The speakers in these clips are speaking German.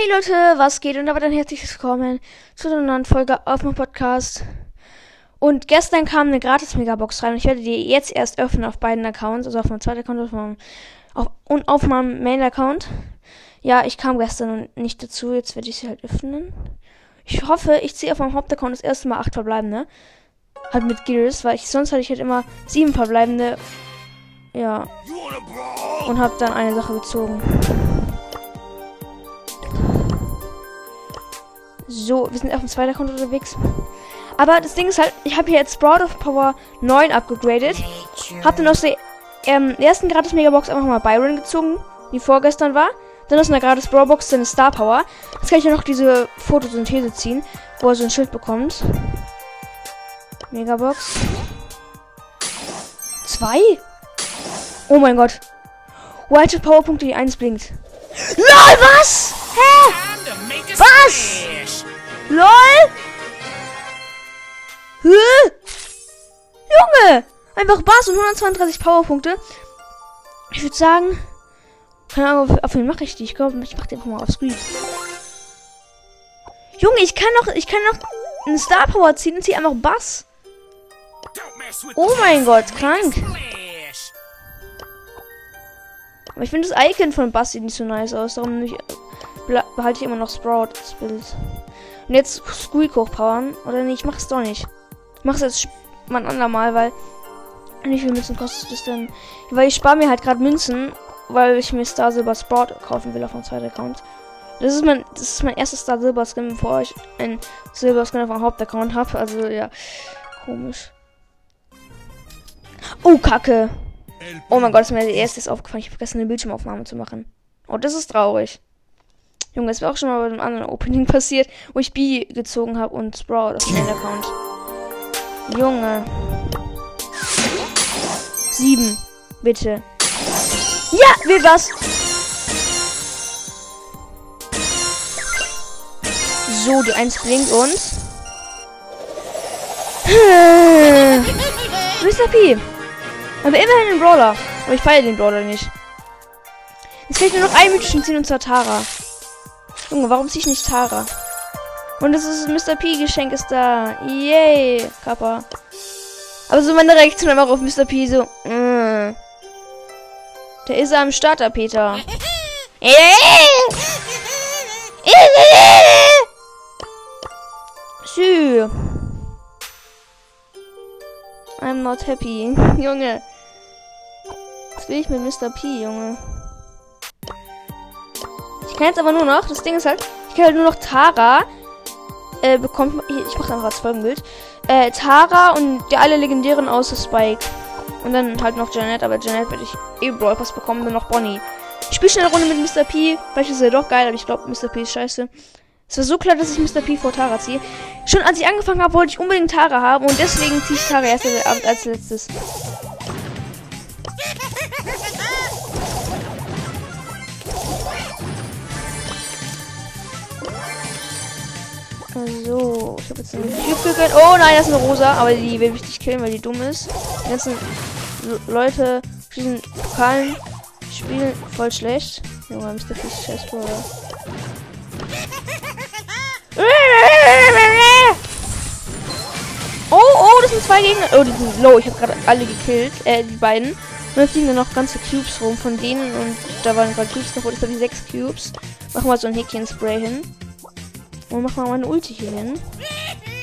Hey Leute, was geht? Und damit ein herzliches Willkommen zu einer neuen Folge auf meinem Podcast. Und gestern kam eine gratis Megabox rein und ich werde die jetzt erst öffnen auf beiden Accounts, also auf meinem zweiten Account auf meinem, auf, und auf meinem Main-Account. Ja, ich kam gestern nicht dazu, jetzt werde ich sie halt öffnen. Ich hoffe, ich ziehe auf meinem Hauptaccount das erste Mal acht verbleibende. Halt mit Gears, weil ich sonst hatte ich halt immer sieben verbleibende. Ja. Und habe dann eine Sache gezogen. So, wir sind auf dem zweiten Account unterwegs. Aber das Ding ist halt, ich habe hier jetzt Sprout of Power 9 abgegradet. Hab dann aus der ähm, ersten gratis Megabox einfach mal Byron gezogen, die vorgestern war. Dann aus einer gratis Brawlbox eine Star Power. Jetzt kann ich ja noch diese Photosynthese ziehen, wo er so ein Schild bekommt. Megabox. Zwei? Oh mein Gott. White Powerpunkte, die eins blinkt. LOL, was? Hä? Was? LOL? Hä? Junge! Einfach Bass und 132 Powerpunkte. Ich würde sagen. Keine Ahnung, auf, auf wen mache ich die? Ich glaube, ich mache den einfach mal auf Screen. Junge, ich kann noch, ich kann noch eine Star Power ziehen und ziehe einfach Bass. Oh mein Gott, krank. Aber ich finde das Icon von Bass sieht nicht so nice aus. Darum nicht, behalte ich immer noch Sprout das Bild. Und jetzt Squeak hochpowern. Oder nee, ich mach es doch nicht. Ich mach es jetzt mal ein andermal, weil. Wie viel Münzen kostet das denn? Weil ich spare mir halt gerade Münzen, weil ich mir Star Silber Sprout kaufen will auf meinem zweiten Account. Das ist mein, das ist mein erstes Star Silber Skin, bevor ich ein Silber Skin auf meinem Hauptaccount habe. Also ja, komisch. Oh, Kacke. Oh mein Gott, ist mir als erstes aufgefallen. Ich habe vergessen, eine Bildschirmaufnahme zu machen. Oh, das ist traurig. Junge, das wäre auch schon mal bei einem anderen Opening passiert, wo ich B gezogen habe und Sprout auf meinem Account. Junge. Sieben. Bitte. Ja, will was. So, die Eins blinkt uns. Mr. P. Aber immerhin ein Brawler. Aber ich feiere den Brawler nicht. Jetzt fehlt nur noch ein mythischen ziehen und zwar Tara. Junge, warum ziehe ich nicht Tara? Und das ist Mr. P Geschenk ist da. Yay, Kappa. Aber so meine Reaktion einfach auf Mr. P so. Mm. Der ist am Starter, Peter. Sü. I'm not happy. Junge. Was will ich mit Mr. P, Junge? Kann jetzt aber nur noch, das Ding ist halt, ich kann halt nur noch Tara äh, bekommt. Ich mache einfach als Folgenbild. Äh, Tara und die alle legendären außer Spike. Und dann halt noch Janet, aber Janet werde ich eh Brawl Pass bekommen, dann noch Bonnie. Ich spiele schnell eine Runde mit Mr. P. Vielleicht ist er doch geil, aber ich glaube, Mr. P ist scheiße. Es war so klar, dass ich Mr. P vor Tara ziehe. Schon als ich angefangen habe, wollte ich unbedingt Tara haben und deswegen ziehe ich Tara erst als letztes. So, ich habe jetzt eine gegönnt. Oh nein, das ist eine Rosa, aber die will mich nicht killen, weil die dumm ist. Die ganzen Leute diesen Pokalen spielen voll schlecht. Junge, Mr. Fisch scheiß Bruder. Oh, oh, das sind zwei Gegner. Oh, die sind low. Ich habe gerade alle gekillt. Äh, die beiden. Und dann fliegen da noch ganze Cubes rum von denen. Und da waren gerade Cubes davor. Das habe ich sechs Cubes. Mach mal so ein Häkchen-Spray hin. Und mach mal meine Ulti hier hin.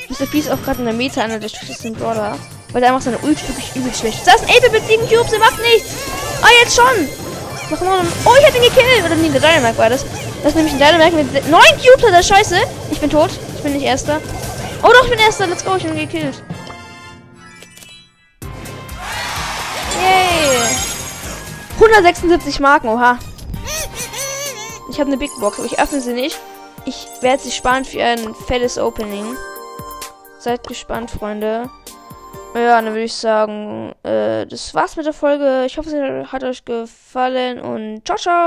Mr. P ist auch gerade in der Meta einer der schlechtesten Brawler. Weil der einfach seine Ulti wirklich übel schlecht ist. Da ist ein 8 mit 7 Cubes, der macht nichts. Oh, jetzt schon. Mach mal. Oh, ich hab ihn gekillt. Oder nee, Dynamite war das. Das ist nämlich ein Dynamite mit 9 Cubes, hat er scheiße. Ich bin tot. Ich bin nicht erster. Oh doch, ich bin erster. Let's go, ich bin gekillt. Yay. 176 Marken, oha. Ich habe eine Big Box, aber ich öffne sie nicht. Ich werde sie sparen für ein fettes Opening. Seid gespannt, Freunde. Ja, dann würde ich sagen, äh, das war's mit der Folge. Ich hoffe, es hat euch gefallen und ciao, ciao.